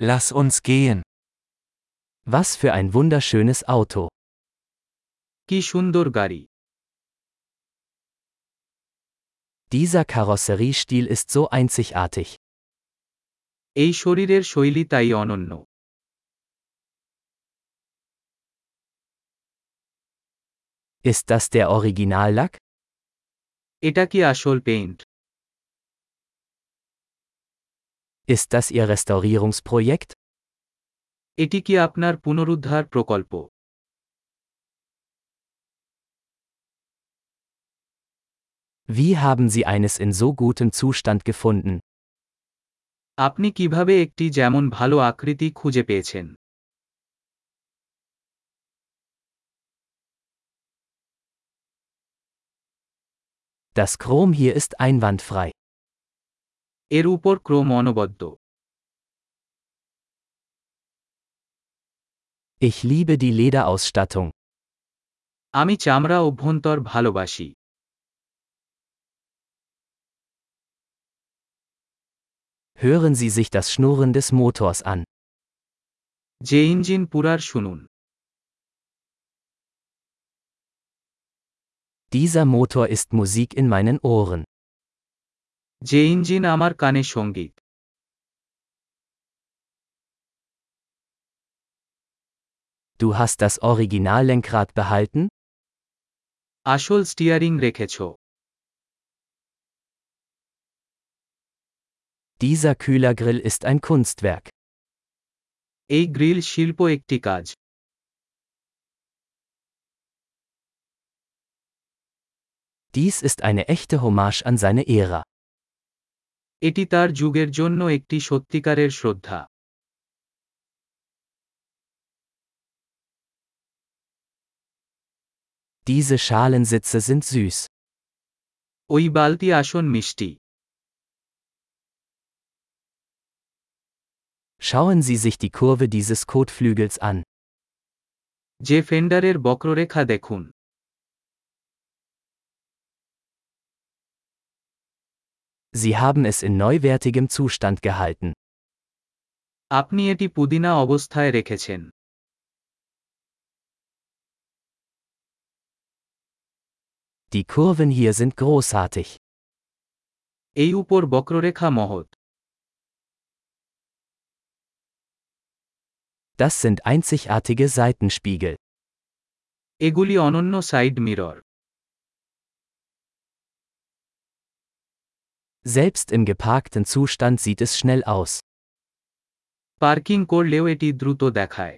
Lass uns gehen. Was für ein wunderschönes Auto. কি সুন্দর গাড়ি Dieser Karosseriestil ist so einzigartig. এই শরীরের শৈলী তাই অনন্য Ist das der Originallack? এটা কি আসল paint Ist das Ihr Restaurierungsprojekt? এটি কি আপনার পুনরুদ্ধার প্রকল্প Wie haben Sie eines in so gutem Zustand gefunden? আপনি কিভাবে একটি যেমন ভালো আকৃতি খুঁজে পেয়েছেন Das Chrom hier ist einwandfrei. এর উপর ক্রম অনবদ্য Ich liebe die Lederausstattung. আমি চামড়া অভ্যন্তর ভালোবাসি Hören Sie sich das Schnurren des Motors an. যে ইঞ্জিন পুরার শুনুন Dieser Motor ist Musik in meinen Ohren. যে ইঞ্জিন আমার কানে সঙ্গীত Du hast das Originallenkrad behalten? আসল স্টিয়ারিং রেখেছ Dieser Kühlergrill ist ein Kunstwerk. এই গ্রিল শিল্প একটি কাজ Dies ist eine echte Hommage an seine Ära. এটি তার যুগের জন্য একটি সত্যিকারের শ্রদ্ধা Diese Schalensitze sind süß. ওই বালতি আসন মিষ্টি Schauen Sie sich die Kurve dieses Kotflügels an. যে ফেন্ডারের বক্ররেখা দেখুন Sie haben es in neuwertigem Zustand gehalten. আপনি এটি পুদিনা অবস্থায় রেখেছেন Die Kurven hier sind großartig. এই উপর বক্ররেখা মহৎ Das sind einzigartige Seitenspiegel. এগুলি অনন্য side mirror Selbst im geparkten Zustand sieht es schnell aus. Parking করলেও এটি দ্রুত দেখায়